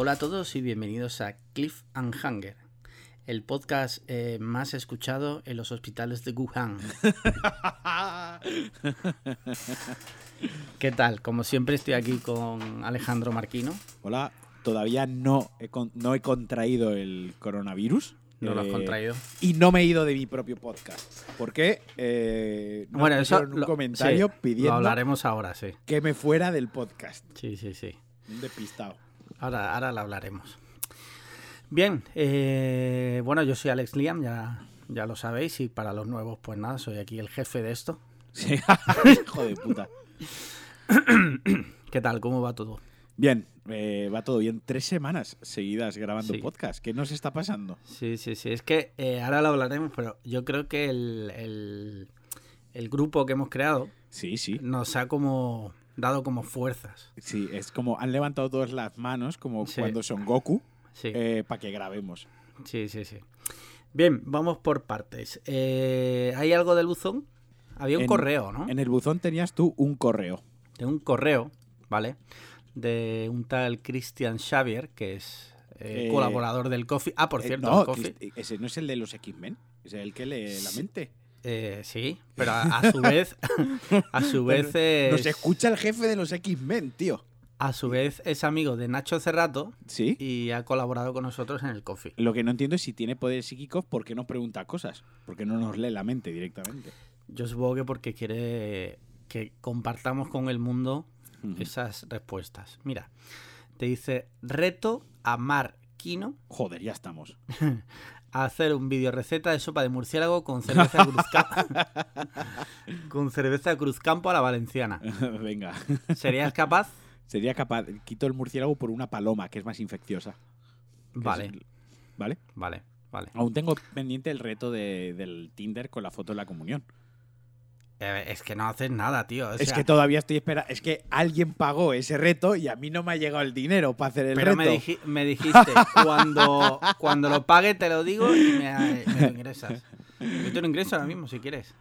Hola a todos y bienvenidos a Cliff and Hanger, el podcast eh, más escuchado en los hospitales de Wuhan. ¿Qué tal? Como siempre estoy aquí con Alejandro Marquino. Hola, todavía no he, con- no he contraído el coronavirus. No lo has eh, contraído. Y no me he ido de mi propio podcast. Porque eh, nos Bueno, eso pusieron un lo- comentario sí, pidiendo Lo hablaremos ahora, sí. que me fuera del podcast. Sí, sí, sí. Un despistado. Ahora, ahora lo hablaremos. Bien, eh, bueno, yo soy Alex Liam, ya, ya lo sabéis, y para los nuevos, pues nada, soy aquí el jefe de esto. Sí. Hijo de puta. ¿Qué tal? ¿Cómo va todo? Bien, eh, va todo bien. Tres semanas seguidas grabando Sí. podcast. ¿Qué nos está pasando? Sí, sí, sí. Es que eh, ahora lo hablaremos, pero yo creo que el, el- el grupo que hemos creado Sí, sí. nos ha como dado como fuerzas. Sí, es como han levantado todas las manos, como Sí. cuando son Goku, Sí, para que grabemos. sí, sí, sí. Bien, vamos por partes. Eh, ¿Hay algo del buzón? Había un En- correo, ¿no? En el buzón tenías tú un correo. de un correo, ¿vale? De un tal Christian Xavier, que es eh, Eh, colaborador del Coffee. Ah, por Eh, cierto, no, el Coffee. Ese no es el de los X-Men. Es el que lee la mente. Eh, sí, pero a, a su vez, a su vez es, Nos escucha el jefe de los X-Men, tío. a su vez es amigo de Nacho Cerrato ¿Sí? y ha colaborado con nosotros en el Coffee. Lo que no entiendo es si tiene poderes psíquicos, ¿por qué no pregunta cosas? ¿Por qué no nos lee la mente directamente? Yo supongo que porque quiere que compartamos con el mundo esas respuestas. Mira, te dice reto a Marquino Joder, ya estamos. a hacer un vídeo receta de sopa de murciélago con cerveza cruzcampo con cerveza cruzcampo a la valenciana. Venga. ¿Serías capaz? Sería capaz. Quito el murciélago por una paloma, que es más infecciosa. Vale, es- ¿Vale? vale, vale. Aún tengo pendiente el reto de- del Tinder con la foto de la comunión. Eh, es que no haces nada, tío. o es que todavía estoy esperando. Es que alguien pagó ese reto y a mí no me ha llegado el dinero para hacer el pero reto. me, diji- me dijiste, cuando, cuando lo pague te lo digo y me, me lo ingresas. Yo te lo ingreso ahora mismo, si quieres.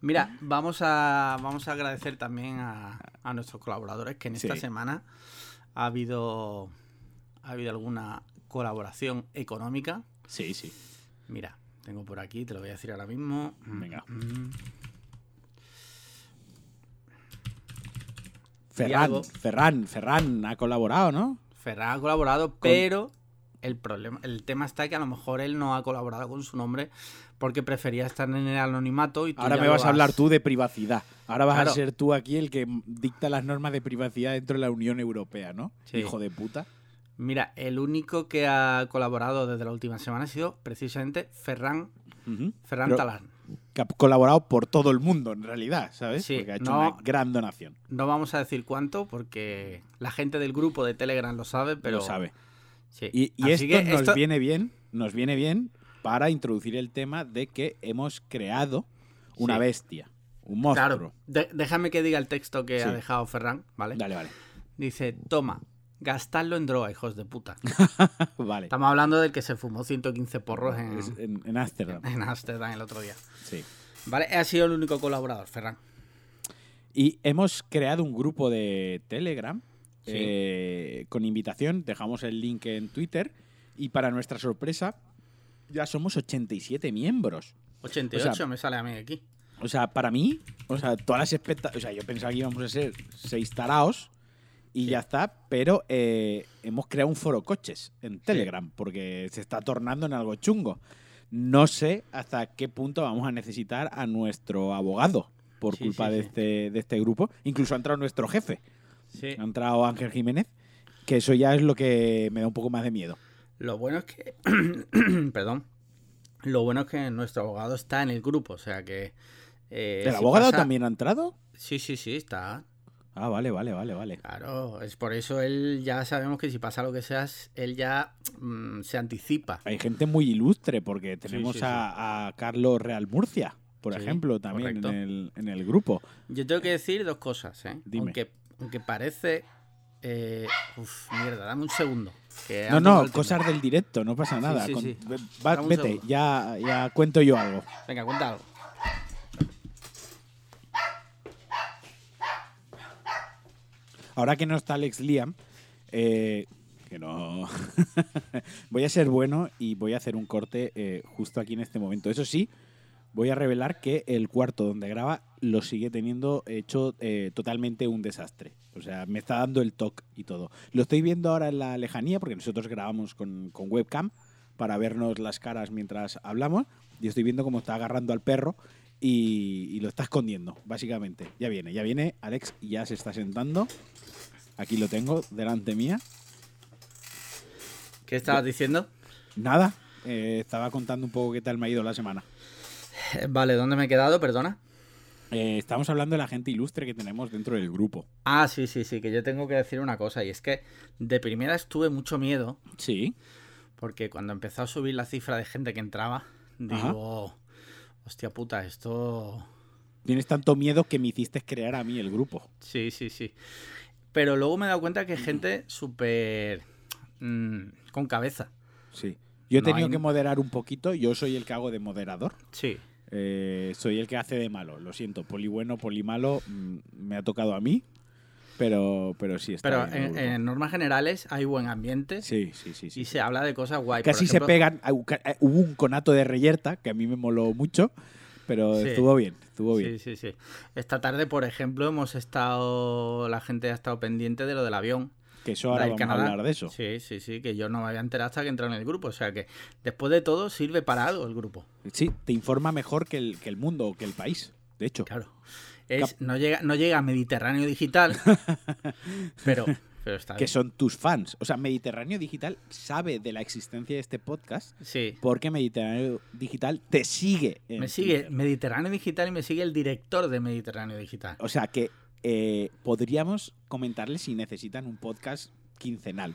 Mira, vamos a, vamos a agradecer también a, a nuestros colaboradores que en esta Sí. semana ha habido, ha habido alguna colaboración económica. Sí, sí. Mira, tengo por aquí, te lo voy a decir ahora mismo. Mm, Venga. mm. Ferran. Ferran, Ferran ha colaborado, ¿no? Ferran ha colaborado, pero el problema, el tema está que a lo mejor él no ha colaborado con su nombre porque prefería estar en el anonimato y tú Ahora me vas a hablar tú de privacidad. Ahora vas Claro. a ser tú aquí el que dicta las normas de privacidad dentro de la Unión Europea, ¿no? Sí. Hijo de puta. Mira, el único que ha colaborado desde la última semana ha sido precisamente Ferran. Ferran Pero Talán. Que ha colaborado por todo el mundo, en realidad, ¿sabes? Sí, Porque ha hecho no- una gran donación. No vamos a decir cuánto porque la gente del grupo de Telegram lo sabe, pero Lo sabe. Sí. Y, y esto que nos esto- viene bien, nos viene bien para introducir el tema de que hemos creado una Sí. bestia, un monstruo. Claro, de- déjame que diga el texto que ha dejado Ferran, ¿vale? Dale, vale. Dice, toma, gastadlo en droga, hijos de puta. vale. Estamos hablando del que se fumó 115 porros en, en, en Ámsterdam. en Amsterdam el otro día. Sí. Vale, ha sido el único colaborador, Ferran. Y hemos creado un grupo de Telegram Sí. eh, con invitación. Dejamos el link en Twitter. Y para nuestra sorpresa, ya somos 87 miembros. 88 O sea- me sale a mí aquí. O sea, para mí, o sea, todas las expectativas. O sea, yo pensaba que íbamos a ser seis taraos y Sí. ya está, pero eh, hemos creado un foro coches en Telegram porque se está tornando en algo chungo. No sé hasta qué punto vamos a necesitar a nuestro abogado por Sí, culpa de. Este, de este grupo. Incluso ha entrado nuestro jefe, ha entrado Ángel Jiménez, que eso ya es lo que me da un poco más de miedo. Lo bueno es que. Perdón. Lo bueno es que nuestro abogado está en el grupo, o sea que. eh, ¿El si abogado pasa- también ha entrado? Sí, sí, sí, está. Ah, vale, vale, vale, vale. Claro, es por eso él ya sabemos que si pasa lo que sea, él ya mm, se anticipa. Hay gente muy ilustre porque tenemos sí, sí. A, a Carlos Real Murcia, por Sí, ejemplo, también en el, en el grupo. Yo tengo que decir dos cosas, ¿eh? Dime. Aunque, aunque parece. Eh, uf, mierda, dame un segundo. que No, no, cosas del directo, no pasa nada. sí, Con- sí. va- vete, ya, ya cuento yo algo. Venga, cuenta algo. Ahora que no está Alex Liam, Eh, que no. voy a ser bueno y voy a hacer un corte eh, justo aquí en este momento. Eso sí, voy a revelar que el cuarto donde graba lo sigue teniendo hecho eh, totalmente un desastre. O sea, me está dando el toque y todo. Lo estoy viendo ahora en la lejanía porque nosotros grabamos con, webcam para vernos las caras mientras hablamos y estoy viendo cómo está agarrando al perro y, lo está escondiendo, básicamente. Ya viene, ya viene Alex ya se está sentando. Aquí lo tengo delante mía. ¿Qué estabas diciendo? Nada, eh, estaba contando un poco qué tal me ha ido la semana. Eh, Vale, ¿dónde me he quedado? Perdona. Eh, estamos hablando de la gente ilustre que tenemos dentro del grupo. Ah, sí, sí, sí, que yo tengo que decir una cosa y es que de primera estuve mucho miedo Sí. porque cuando empezó a subir la cifra de gente que entraba, digo, hostia puta, esto... Tienes tanto miedo que me hiciste crear a mí el grupo. Sí, sí, sí. Pero luego me he dado cuenta que hay gente súper... mm, con cabeza. Sí. Yo he No tenido hay- que moderar un poquito. Yo soy el que hago de moderador. Sí. Eh, soy el que hace de malo. Lo siento. Poli bueno, poli malo. mm, me ha tocado a mí. Pero, pero sí está Pero en, normas generales hay buen ambiente Sí, sí, sí. sí. y se habla de cosas guay. Casi ejemplo, se pegan. ah, Hubo un conato de reyerta que a mí me moló mucho. Pero Sí. estuvo bien. Estuvo bien. Sí, sí, sí. Esta tarde, por ejemplo, hemos estado. La gente ha estado pendiente de lo del avión. Que eso ahora vamos Canadá. a hablar de eso. Sí, sí, sí, que yo no me había enterado hasta que entré en el grupo. O sea que después de todo sirve para algo el grupo. Sí, te informa mejor que el, que el mundo o que el país. De hecho. Claro. Es, no, llega, no llega a Mediterráneo Digital, pero, que bien. son tus fans. O sea, Mediterráneo Digital sabe de la existencia de este podcast Sí. porque Mediterráneo Digital te sigue. Me sigue Twitter. Mediterráneo Digital y me sigue el director de Mediterráneo Digital. O sea que eh, podríamos comentarles si necesitan un podcast quincenal.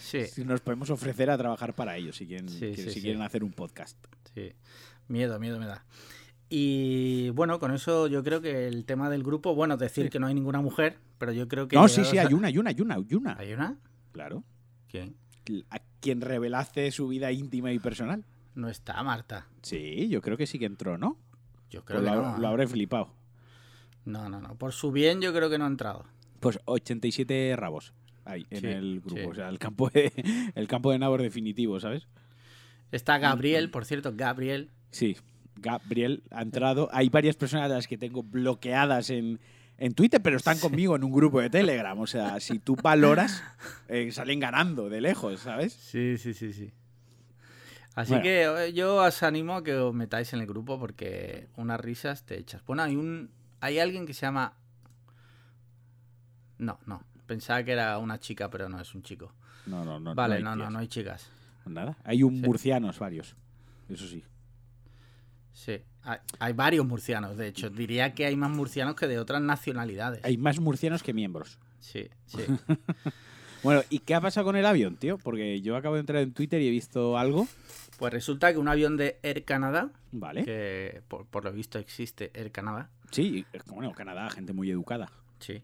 Sí, Si nos podemos ofrecer a trabajar para ellos si quieren, Sí, si quieren hacer un podcast. sí. Miedo, miedo me da. Y bueno, con eso yo creo que el tema del grupo, bueno, decir Sí. que no hay ninguna mujer, pero yo creo que... No, sí, sí, a- hay una, hay una, hay una, hay una. ¿Hay una? Claro. ¿Quién? A quien revelaste su vida íntima y personal. No está Marta. Sí, yo creo que sí que entró, ¿no? Yo creo Pues que lo, no. lo habré flipado. No, no, no. Por su bien yo creo que no ha entrado. Pues 87 rabos hay en Sí, el grupo. sí. O sea, el campo de, el campo de nabos definitivo, ¿sabes? Está Gabriel, por cierto, Gabriel. Sí, Gabriel ha entrado. Hay varias personas a las que tengo bloqueadas en, en Twitter, pero están conmigo en un grupo de Telegram. O sea, si tú valoras, eh, salen ganando de lejos, ¿sabes? Sí, sí, sí, sí. Así Bueno. que eh, yo os animo a que os metáis en el grupo porque unas risas te echas. Bueno, hay un hay alguien que se llama No, no. Pensaba que era una chica, pero no es un chico. No, no, no. vale, no, no, no hay chicas. Nada. Hay un Sí. murcianos varios. Eso sí. Sí, hay, hay varios murcianos, de hecho. Diría que hay más murcianos que de otras nacionalidades. Hay más murcianos que miembros. Sí, sí. Bueno, ¿y qué ha pasado con el avión, tío? Porque yo acabo de entrar en Twitter y he visto algo. Pues resulta que un avión de Air Canada, Vale. que por, por lo visto existe Air Canada, Sí, es como, bueno, Canadá, gente muy educada. sí.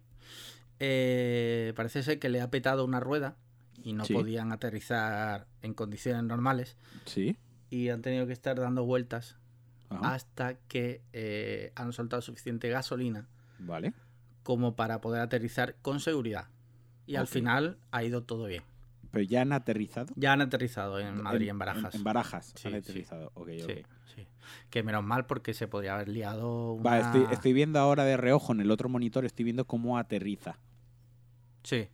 Eh, parece ser que le ha petado una rueda y no Sí. podían aterrizar en condiciones normales Sí. y han tenido que estar dando vueltas Ajá. hasta que eh, han soltado suficiente gasolina Vale. como para poder aterrizar con seguridad. Y al final ha ido todo bien. Pero ya han aterrizado. Ya han aterrizado en Madrid, en, Barajas. En, Barajas Sí, han sí. aterrizado. Ok, ok. Sí, sí. Que menos mal porque se podría haber liado una... Vale, estoy, estoy viendo ahora de reojo en el otro monitor, estoy viendo cómo aterriza. Sí.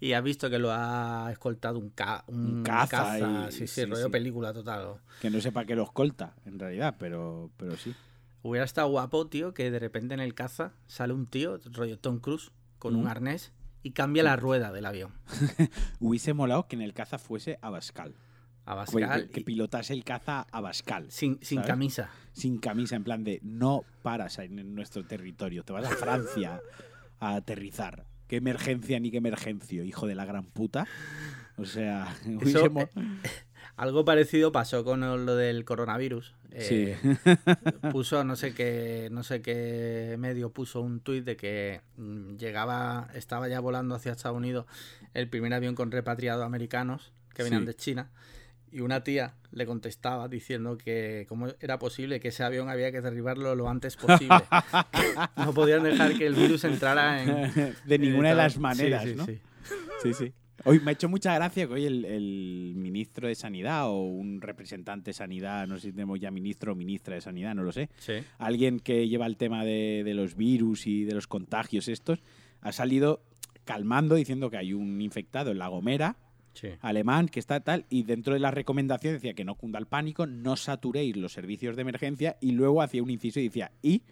Y has visto que lo ha escoltado un, ca- un, caza y- sí, sí, sí, rollo sí. película total. Que no sepa que lo escolta, en realidad, pero, pero sí. Hubiera estado guapo, tío, que de repente en el caza sale un tío, rollo Tom Cruise, con un Mm. arnés y cambia la rueda del avión. Hubiese molado que en el caza fuese Abascal. A Que, pilotase el caza Abascal. sin, sin ¿sabes? camisa. Sin camisa, en plan de no paras en nuestro territorio, te vas a Francia a aterrizar. Qué emergencia ni qué emergencio, hijo de la gran puta. O sea, Eso, eh, Algo parecido pasó con lo del coronavirus. Sí. Eh, puso no sé qué no sé qué medio puso un tuit de que mm, llegaba estaba ya volando hacia Estados Unidos el primer avión con repatriados americanos que venían Sí. de China y una tía le contestaba diciendo que cómo era posible que ese avión había que derribarlo lo antes posible no podían dejar que el virus entrara en de ninguna de las Sí, maneras, sí, ¿no? sí. Sí, sí. Hoy me ha hecho mucha gracia que hoy el, el ministro de Sanidad o un representante de Sanidad, no sé si tenemos ya ministro o ministra de Sanidad, no lo sé, Sí. alguien que lleva el tema de, de los virus y de los contagios estos, ha salido calmando diciendo que hay un infectado en La Gomera, Sí. alemán, que está tal, y dentro de la recomendación decía que no cunda el pánico, no saturéis los servicios de emergencia, y luego hacía un inciso y decía, y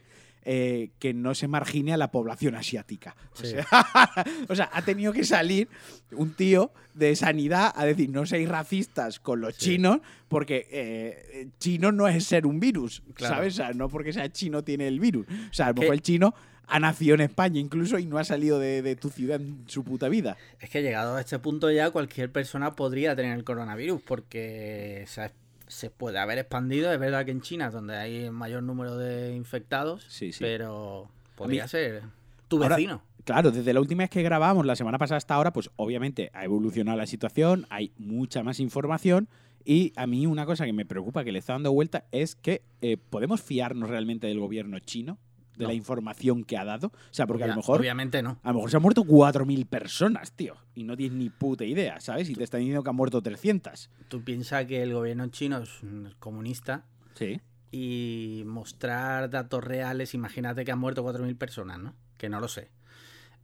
eh, que no se margine a la población asiática. O, sea, o sea, ha tenido que salir un tío de sanidad a decir, no seáis racistas con los Sí. chinos, porque eh, chino no es ser un virus, Claro. ¿sabes? O sea, no porque sea chino tiene el virus. O sea, a lo Que- mejor el chino ha nacido en España incluso y no ha salido de, de tu ciudad en su puta vida. Es que llegado a este punto ya cualquier persona podría tener el coronavirus porque se, se puede haber expandido. Es verdad que en China es donde hay el mayor número de infectados, Sí, sí. pero podría mí- ser tu Ahora- vecino. Claro, desde la última vez que grabamos, la semana pasada hasta ahora, pues obviamente ha evolucionado la situación, hay mucha más información y a mí una cosa que me preocupa, que le está dando vuelta, es que eh, podemos fiarnos realmente del gobierno chino, de No. la información que ha dado. O sea, porque a lo mejor... Obviamente no. A lo mejor se han muerto 4.000 personas, tío. Y no tienes ni puta idea, ¿sabes? Y te están diciendo que han muerto 300. Tú piensas que el gobierno chino es un comunista Sí. y mostrar datos reales, imagínate que han muerto 4.000 personas, ¿no? Que no lo sé.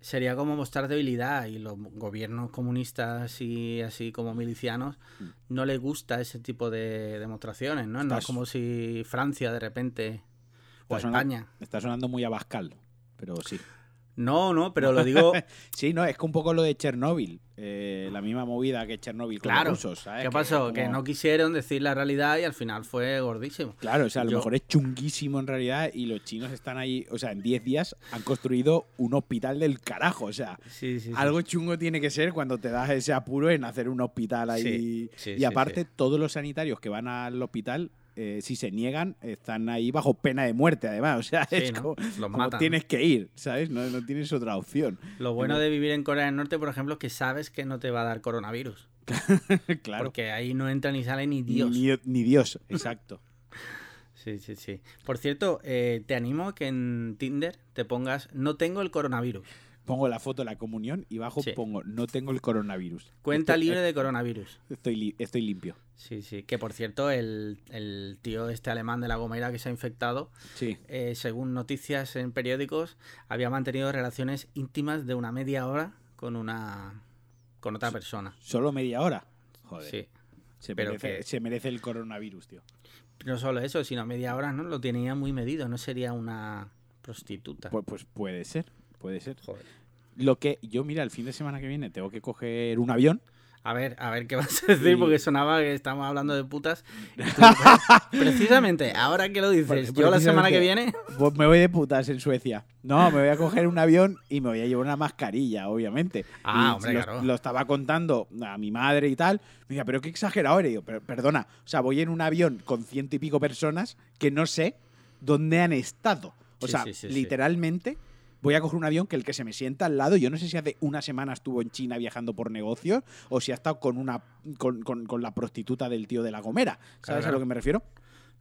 Sería como mostrar debilidad y los gobiernos comunistas y así como milicianos Mm. no les gusta ese tipo de demostraciones, ¿no? No es como si Francia de repente o Está sonando- España. Está sonando muy a Bascal, pero sí. No, no, pero lo digo, Sí, no, es que un poco lo de Chernóbil. eh, la misma movida que Chernóbil con claro. los rusos, ¿sabes? ¿Qué Que pasó? como- Que no quisieron decir la realidad y al final fue gordísimo. Claro, o sea, a lo Yo- mejor es chunguísimo en realidad y los chinos están ahí, o sea, en 10 días han construido un hospital del carajo, o sea, Sí, sí, sí. algo chungo tiene que ser cuando te das ese apuro en hacer un hospital ahí. Y aparte, todos los sanitarios que van al hospital, eh, si se niegan, están ahí bajo pena de muerte, además, o sea, Sí, es ¿no? como, Los como matan. tienes que ir, ¿sabes? No, no tienes otra opción. Lo bueno de vivir en Corea del Norte, por ejemplo, es que sabes que no te va a dar coronavirus. claro. Porque ahí no entra ni sale ni Dios. Ni, ni Dios, exacto. Sí, sí, sí. Por cierto, eh, te animo a que en Tinder te pongas no tengo el coronavirus. Pongo la foto de la comunión y bajo Sí. pongo no tengo el coronavirus. Cuenta Estoy- libre de coronavirus. Estoy, li- estoy limpio. Sí, sí. Que por cierto, el, el tío este alemán de la Gomera que se ha infectado, Sí. eh, según noticias en periódicos, había mantenido relaciones íntimas de una media hora con una con otra persona. Solo media hora. Joder. Sí. Se, pero merece, que- se merece el coronavirus, tío. No solo eso, sino media hora, ¿no? Lo tenía muy medido, no sería una prostituta. Pues, pues puede ser, puede ser. Joder. Lo que yo, mira, el fin de semana que viene tengo que coger un avión. A ver, a ver qué vas a decir, porque sonaba que estamos hablando de putas. Precisamente, ahora que lo dices, yo la semana que viene. Pues me voy de putas en Suecia. No, me voy a coger un avión y me voy a llevar una mascarilla, obviamente. Ah, Y hombre, lo, claro. lo estaba contando a mi madre y tal. Me decía, pero qué exagerado eres. Y yo, "Per- perdona, o sea, voy en un avión con ciento y pico personas que no sé dónde han estado. O Sí, sea, sí. literalmente voy a coger un avión que el que se me sienta al lado, yo no sé si hace una semana estuvo en China viajando por negocios o si ha estado con una con, con- con la prostituta del tío de la Gomera. ¿Sabes Claro. a lo que me refiero?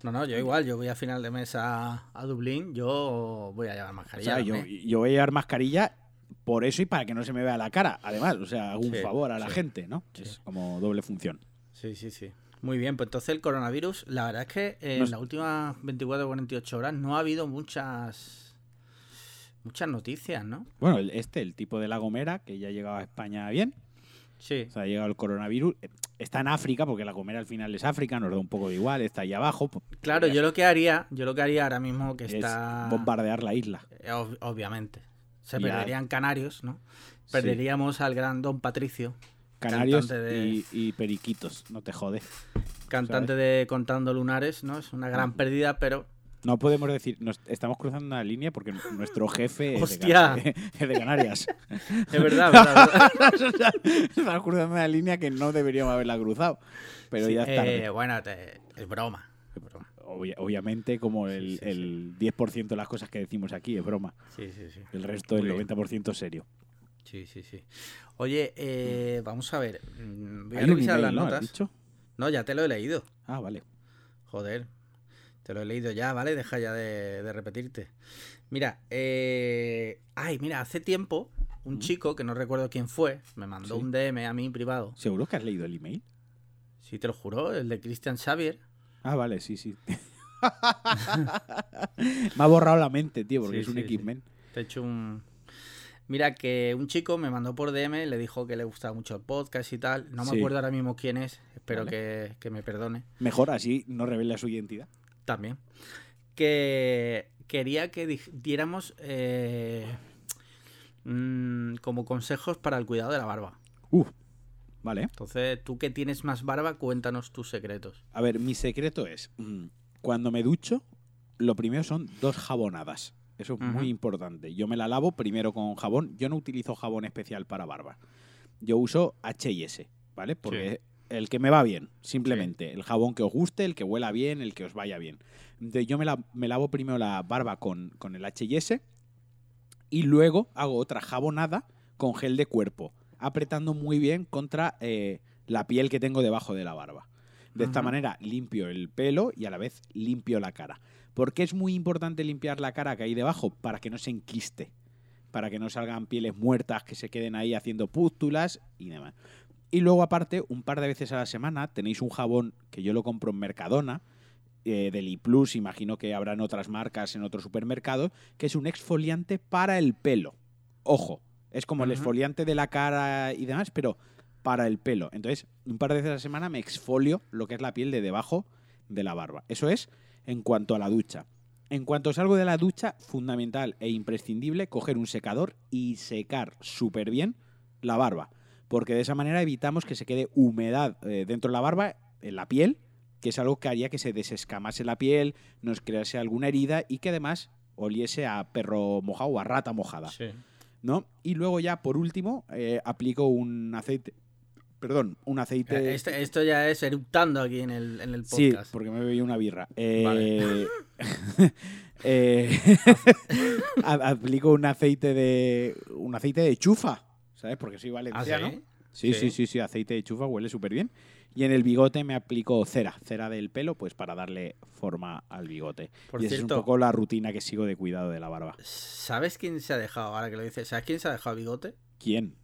No, no, yo igual, yo voy a final de mes a, a Dublín, yo voy a llevar O mascarilla. sea, yo, voy a llevar mascarilla por eso y para que no se me vea la cara. Además, o sea, un Sí, favor a la sí. gente, ¿no? Sí. Es como doble función. Sí, sí, sí. Muy bien, pues entonces el coronavirus, la verdad es que en las últimas 24 o 48 horas no ha habido muchas muchas noticias, ¿no? Bueno, el- este, el tipo de la Gomera, que ya ha llegado a España bien, Sí. o sea, ha llegado el coronavirus. eh, Está en África, porque la Gomera al final es África, nos da un poco de igual, está ahí abajo. pues, Claro, yo lo que haría, yo lo que haría ahora mismo que es está bombardear la isla. Eh, ob- obviamente. Se perderían Canarios, ¿no? Sí. Perderíamos al gran Don Patricio, Canarios de- y, y periquitos, no te jode. cantante de Contando Lunares, ¿no? Es una gran pérdida, pero No podemos decir, nos estamos cruzando una línea porque nuestro jefe es de, Canarias. es verdad, verdad, verdad. estamos cruzando una línea que no deberíamos haberla cruzado. Pero Sí, ya está. eh, bueno, te- es broma. es broma. Obvia- obviamente, como el, Sí, sí, el 10% de las cosas que decimos aquí es broma. Sí, sí, sí. El resto, el Muy bien. 90% es serio. Sí, sí, sí. Oye, eh, vamos a ver. mm, Voy a revisar las email, ¿no? ¿Has notas. dicho? No, ya te lo he leído. Ah, vale. Joder, te lo he leído ya, ¿vale? Deja ya de, de repetirte. Mira, eh... ay, mira, hace tiempo un chico, que no recuerdo quién fue, me mandó Sí. un DM a mí privado. ¿Seguro que has leído el email? Sí, te lo juro, el de Christian Xavier. Ah, vale, sí, sí. Me ha borrado la mente, tío, porque Sí, es un sí. X-Men. Te he hecho un. Mira, que un chico me mandó por DM, le dijo que le gustaba mucho el podcast y tal. No me acuerdo ahora mismo quién es, espero Vale. que, que me perdone. Mejor así no revela su identidad. También. Que quería que diéramos eh, mm, como consejos para el cuidado de la barba. Uf, vale. Entonces, tú que tienes más barba, cuéntanos tus secretos. A ver, mi secreto es, mm, cuando me ducho, lo primero son dos jabonadas. Eso es muy importante. Yo me la lavo primero con jabón. Yo no utilizo jabón especial para barba. Yo uso H&S, ¿vale? Porque el que me va bien, simplemente. El jabón que os guste, el que huela bien, el que os vaya bien. Entonces yo me, la- me lavo primero la barba con, con el H&S y luego hago otra jabonada con gel de cuerpo, apretando muy bien contra eh, la piel que tengo debajo de la barba. De esta manera limpio el pelo y a la vez limpio la cara. ¿Por qué es muy importante limpiar la cara que hay debajo? Para que no se enquiste, para que no salgan pieles muertas que se queden ahí haciendo pústulas y demás. Y luego aparte, un par de veces a la semana tenéis un jabón que yo lo compro en Mercadona, eh, del iPlus, imagino que habrán otras marcas en otros supermercados, que es un exfoliante para el pelo. Ojo, es como el exfoliante de la cara y demás, pero para el pelo. Entonces, un par de veces a la semana me exfolio lo que es la piel de debajo de la barba. Eso es en cuanto a la ducha. En cuanto salgo de la ducha, fundamental e imprescindible coger un secador y secar súper bien la barba. Porque de esa manera evitamos que se quede humedad eh, dentro de la barba, en la piel, que es algo que haría que se desescamase la piel, nos crease alguna herida y que además oliese a perro mojado o a rata mojada. Sí. ¿no? Y luego ya, por último, eh, aplico un aceite. Perdón, un aceite. Este- esto ya es eructando aquí en el, en el Sí, podcast. porque me bebí una birra. Eh, Vale. eh, aplico un aceite de. un aceite de chufa. ¿Sabes? Porque soy ¿Ah, valenciano. sí? Sí, Sí. sí, sí, sí, aceite de chufa huele súper bien. Y en el bigote me aplico cera, cera del pelo, pues para darle forma al bigote. Por y esa es un poco la rutina que sigo de cuidado de la barba. ¿sabes quién se ha dejado? Ahora que lo dices, ¿sabes quién se ha dejado bigote? ¿Quién?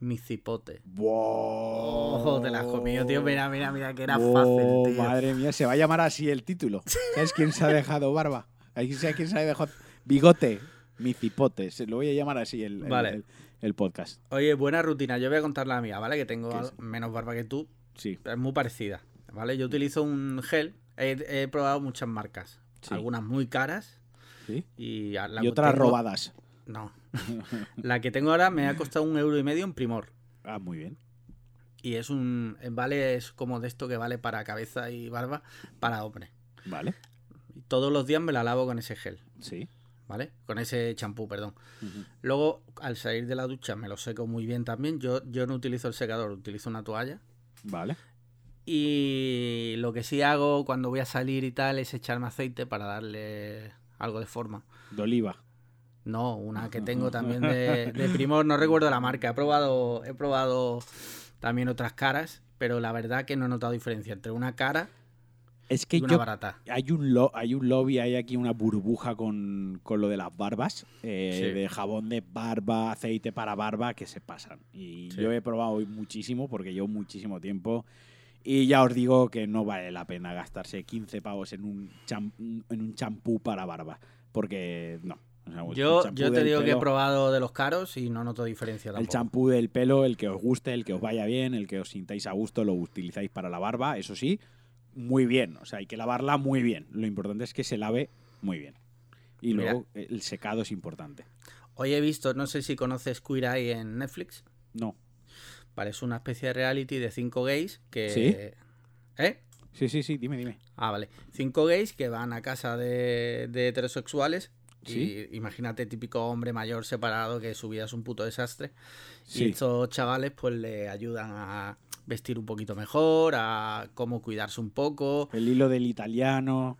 Mi cipote. ¡Wow! Ojo, te la has comido, tío. Mira, mira, mira, que era Oh, fácil, tío. Madre mía, se va a llamar así el título. ¿Sabes quién se ha dejado barba? ¿Sabes quién se ha dejado bigote? Mi cipote. Se lo voy a llamar así el, el- Vale. el- el podcast. Oye, buena rutina. Yo voy a contar la mía, ¿vale? Que tengo menos barba que tú. Sí. Es muy parecida, ¿vale? Yo utilizo un gel. He, he probado muchas marcas. Sí. Algunas muy caras. ¿Sí? Y, la otras tengo- robadas. No. la que tengo ahora me ha costado un euro y medio en primor. Ah, muy bien. Y es un. Vale, es como de esto que vale para cabeza y barba para hombre. Vale. Todos los días me la lavo con ese gel, Sí. ¿Vale? Con ese champú, perdón. Luego, al salir de la ducha, me lo seco muy bien también. Yo, yo no utilizo el secador, utilizo una toalla. Vale. Y lo que sí hago cuando voy a salir y tal es echarme aceite para darle algo de forma. De oliva. No, una que tengo también de, de Primor, no recuerdo la marca. He probado, he probado también otras caras, pero la verdad que no he notado diferencia entre una cara Es y que una yo barata. hay un, lo- hay un lobby, hay aquí una burbuja con, con lo de las barbas, eh, Sí. de jabón de barba, aceite para barba, que se pasan. Y Sí. yo he probado hoy muchísimo porque llevo muchísimo tiempo. Y ya os digo que no vale la pena gastarse 15 pavos en un cham- en un champú para barba. Porque no. O sea, el Yo, yo te digo que he probado de los caros y no noto diferencia El champú del pelo, el que os guste, el que os vaya bien, el que os sintáis a gusto, lo utilizáis para la barba, eso sí, muy bien. O sea, hay que lavarla muy bien. Lo importante es que se lave muy bien. Y Mira. luego el secado es importante. Hoy he visto, no sé si conoces Queer Eye en Netflix. No. Vale, es una especie de reality de cinco gays que... ¿Sí? ¿Eh? Sí, sí, sí, dime, dime. Ah, vale. Cinco gays que van a casa de, de heterosexuales. Sí. Y imagínate, típico hombre mayor separado que su vida es un puto desastre. Sí. Y estos chavales pues le ayudan a vestir un poquito mejor, a cómo cuidarse un poco. El hilo del italiano.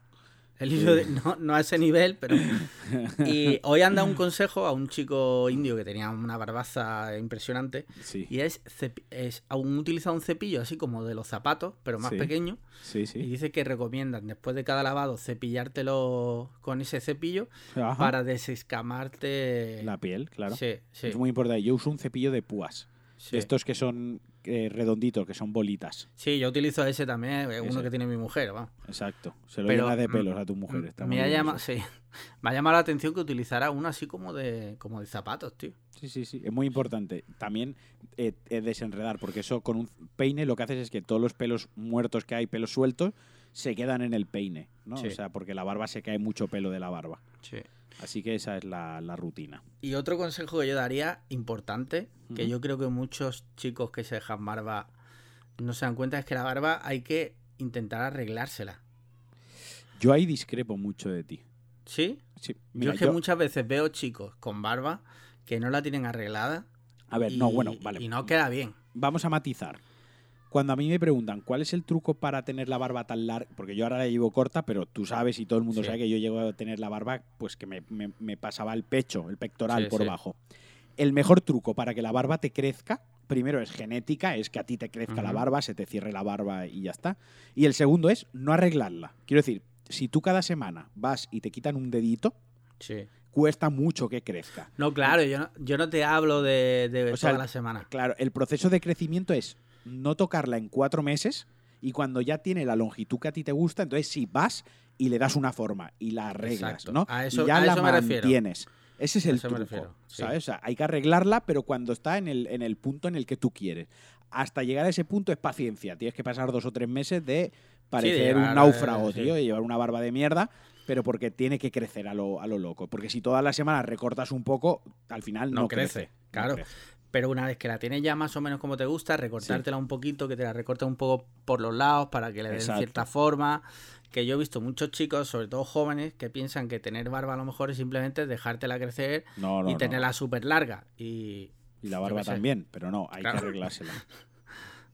El hilo de- no, no a ese nivel, pero. Y hoy han dado un consejo a un chico indio que tenía una barbaza impresionante. Sí, Y es, es aún utiliza un cepillo así como de los zapatos, pero más Sí. pequeño. sí, Y dice que recomiendan después de cada lavado cepillártelo con ese cepillo Ajá. para desescamarte. La piel, claro. Sí, sí. Es muy importante. Yo uso un cepillo de púas. estos que son eh, redonditos, que son bolitas. Sí, yo utilizo ese también, eh, uno Ese. que tiene mi mujer. vamos. Exacto. Se lo Pero, llena de mm, pelos a tu mujer. Está me, muy ha bien llama- eso. sí. me ha llamado la atención que utilizara uno así como de, como de zapatos, tío. Sí, sí, sí. Es muy importante. También eh, eh, desenredar, porque eso con un peine lo que haces es que todos los pelos muertos que hay, pelos sueltos, se quedan en el peine, ¿no? Sí. O sea, porque la barba se cae mucho pelo de la barba. Sí. Así que esa es la, la rutina. Y otro consejo que yo daría, importante, que yo creo que muchos chicos que se dejan barba no se dan cuenta, es que la barba hay que intentar arreglársela. Yo ahí discrepo mucho de ti. ¿Sí? Sí, yo mira, es que yo- muchas veces veo chicos con barba que no la tienen arreglada. A ver, y, no, bueno, vale. y no queda bien. Vamos a matizar. Cuando a mí me preguntan cuál es el truco para tener la barba tan larga, porque yo ahora la llevo corta, pero tú sabes y todo el mundo Sí. sabe que yo llego a tener la barba, pues que me, me- me pasaba el pecho, el pectoral Sí, por sí. bajo. El mejor truco para que la barba te crezca, primero es genética, es que a ti te crezca la barba, se te cierre la barba y ya está. Y el segundo es no arreglarla. Quiero decir, si tú cada semana vas y te quitan un dedito, Sí. cuesta mucho que crezca. No, claro, yo no, yo no te hablo de, de O sea, toda la semana. Claro, el proceso de crecimiento es no tocarla en cuatro meses y cuando ya tiene la longitud que a ti te gusta, entonces sí vas y le das una forma y la arreglas, Exacto. ¿no? A eso- y ya a la eso me refiero. mantienes. Ese es el truco, refiero, sí. ¿sabes? O sea, hay que arreglarla, pero cuando está en el, en el punto en el que tú quieres. Hasta llegar a ese punto es paciencia. Tienes que pasar dos o tres meses de parecer llevar, un náufrago, sí. tío, de llevar una barba de mierda, pero porque tiene que crecer a lo, a lo loco. Porque si todas las semanas recortas un poco, al final no, No crece, no claro. crece. Pero una vez que la tienes ya más o menos como te gusta, recortártela un poquito, que te la recortes un poco por los lados para que le den Exacto. cierta forma. Que yo he visto muchos chicos, sobre todo jóvenes, que piensan que tener barba a lo mejor es simplemente dejártela crecer No, no, y no. tenerla súper larga. Y Y la barba también, pero no, hay Claro. que arreglársela.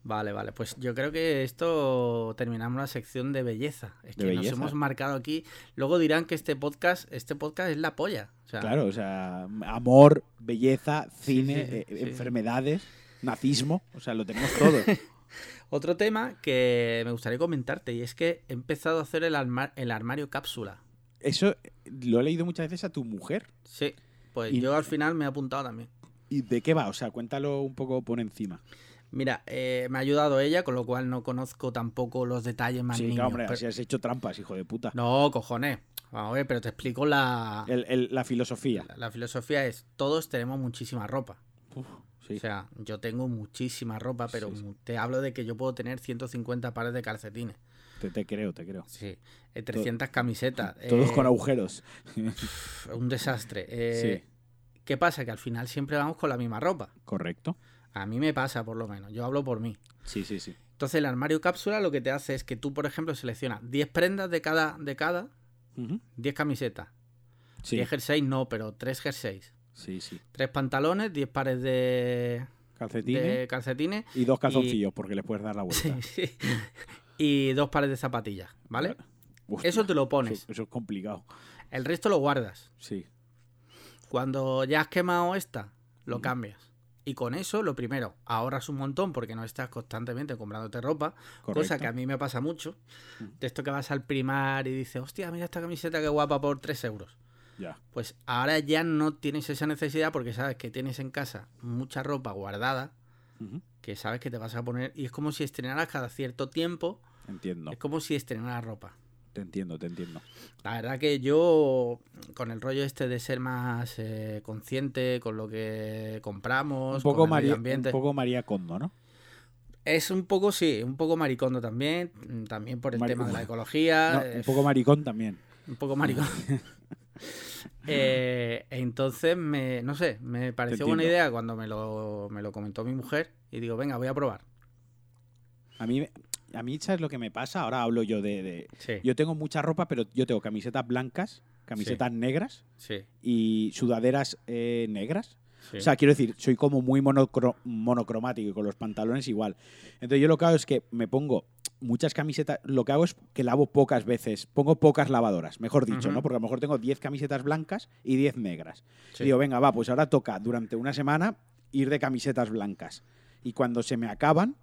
vale, vale. Pues yo creo que esto terminamos la sección de belleza. Es De que belleza. nos hemos marcado aquí. Luego dirán que este podcast, este podcast es la polla. O sea, Claro, o sea, amor, belleza, cine, sí, eh, sí. enfermedades, nazismo, o sea, lo tenemos todo. Otro tema que me gustaría comentarte y es que he empezado a hacer el, arma- el armario cápsula. Eso eh, lo he leído muchas veces a tu mujer. Sí, pues Y- yo al final me he apuntado también. ¿Y de qué va? O sea, cuéntalo un poco por encima. Mira, eh, me ha ayudado ella, con lo cual no conozco tampoco los detalles más sí, niños, hombre, pero- así has hecho trampas, hijo de puta. No, cojones. Vamos a ver, pero te explico la, El- el- la filosofía. la, la filosofía es, todos tenemos muchísima ropa. Uf, sí. O sea, yo tengo muchísima ropa, pero Sí, sí. mu- te hablo de que yo puedo tener 150 pares de calcetines. te, te creo, te creo. Sí, eh, 300 camisetas. Todos eh, con agujeros. Un desastre. Eh, ¿Qué pasa? Que al final siempre vamos con la misma ropa. Correcto. A mí me pasa, por lo menos. Yo hablo por mí. Sí, sí, sí. Entonces, el armario cápsula lo que te hace es que tú, por ejemplo, seleccionas 10 prendas de cada, de cada. 10 camisetas. Sí, 10 jerseys no, pero 3 jerseys. sí, sí. 3 pantalones, 10 pares de, Calcetines de calcetines. y dos calzoncillos, porque le puedes dar la vuelta. Sí, sí. y dos pares de zapatillas, ¿vale? Hostia, Eso te lo pones. Eso, eso es complicado. El resto lo guardas. Sí. Cuando ya has quemado esta, lo cambias. Y con eso, lo primero, ahorras un montón porque no estás constantemente comprándote ropa, cosa que a mí me pasa mucho. Mm. De esto que vas al primar y dices, hostia, mira esta camiseta que guapa por 3 euros. Ya. Pues ahora ya no tienes esa necesidad porque sabes que tienes en casa mucha ropa guardada que sabes que te vas a poner y es como si estrenaras cada cierto tiempo, Entiendo. es como si estrenaras ropa. Te entiendo, te entiendo. La verdad que yo, con el rollo este de ser más eh, consciente con lo que compramos, Un poco, con el María, medio un poco María Kondo, ¿no? es un poco, sí, un poco maricondo también, mm, también por el tema de la ecología, No, un poco maricón también. un poco maricón. Eh, entonces, me, no sé, me pareció buena idea cuando me lo, me lo comentó mi mujer y digo, venga, voy a probar. A mí, a mí, ¿sabes lo que me pasa? Ahora hablo yo de, de- Sí, Yo tengo mucha ropa, pero yo tengo camisetas blancas, camisetas negras sí, y sudaderas eh, negras. O sea, quiero decir, soy como muy monocro- monocromático y con los pantalones igual. Entonces yo lo que hago es que me pongo muchas camisetas, lo que hago es que lavo pocas veces, pongo pocas lavadoras, mejor dicho. ¿no? Porque a lo mejor tengo 10 camisetas blancas y 10 negras. Y digo, venga, va, pues ahora toca durante una semana ir de camisetas blancas. Y cuando se me acaban,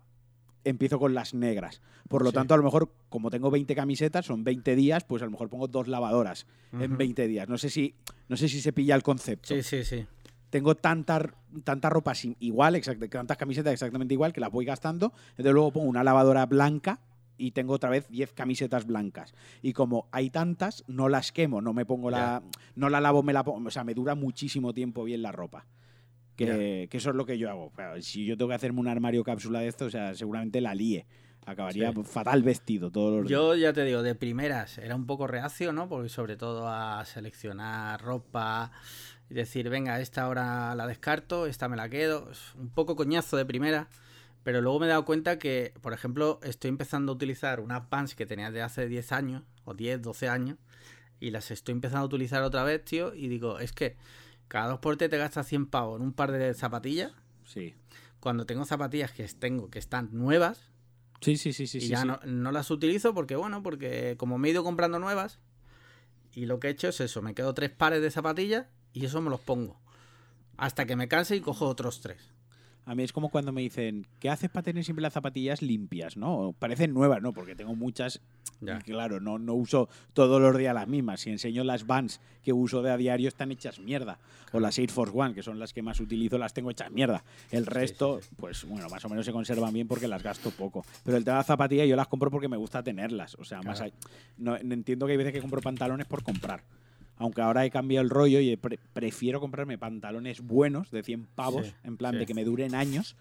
empiezo con las negras. Por lo Sí. tanto, a lo mejor, como tengo 20 camisetas, son 20 días, pues a lo mejor pongo dos lavadoras en Ujú. 20 días. No sé si, no sé si se pilla el concepto. Sí, sí, sí. Tengo tanta, tanta ropa igual, exact- tantas camisetas exactamente igual, que las voy gastando. Entonces luego pongo una lavadora blanca y tengo otra vez 10 camisetas blancas. Y como hay tantas, no las quemo, no me pongo la. No la lavo, me la pongo. O sea, me dura muchísimo tiempo bien la ropa. Que, que eso es lo que yo hago. Claro, si yo tengo que hacerme un armario cápsula de esto, o sea, seguramente la líe. Acabaría Sí. fatal vestido todos los días. Yo ya te digo, de primeras era un poco reacio, ¿no? Porque sobre todo a seleccionar ropa y decir, venga, esta ahora la descarto, esta me la quedo. Es Un poco coñazo de primera. Pero luego me he dado cuenta que, por ejemplo, estoy empezando a utilizar unas pants que tenía de hace 10 años, o 10, 12 años, y las estoy empezando a utilizar otra vez, tío, y digo, es que cada dos por te te gastas 100 pavos en un par de zapatillas, Sí. cuando tengo zapatillas que tengo que están nuevas, Sí, sí, sí, sí. y sí, ya sí. No, no las utilizo porque, bueno, porque como me he ido comprando nuevas, y lo que he hecho es eso, me quedo tres pares de zapatillas y eso me los pongo. Hasta que me canse y cojo otros tres. A mí es como cuando me dicen, ¿qué haces para tener siempre las zapatillas limpias? ¿no? Parecen nuevas, ¿no? Porque tengo muchas Ya. y claro, no, no uso todos los días las mismas. Si enseño las Vans que uso de a diario están hechas mierda. O las Air Force One, que son las que más utilizo, las tengo hechas mierda. El resto, sí, pues bueno, más o menos se conservan bien porque las gasto poco. Pero el tema de las zapatillas yo las compro porque me gusta tenerlas. O sea, más allá- no, entiendo que hay veces que compro pantalones por comprar. Aunque ahora he cambiado el rollo y pre- prefiero comprarme pantalones buenos de 100 pavos, Sí, en plan sí. de que me duren años,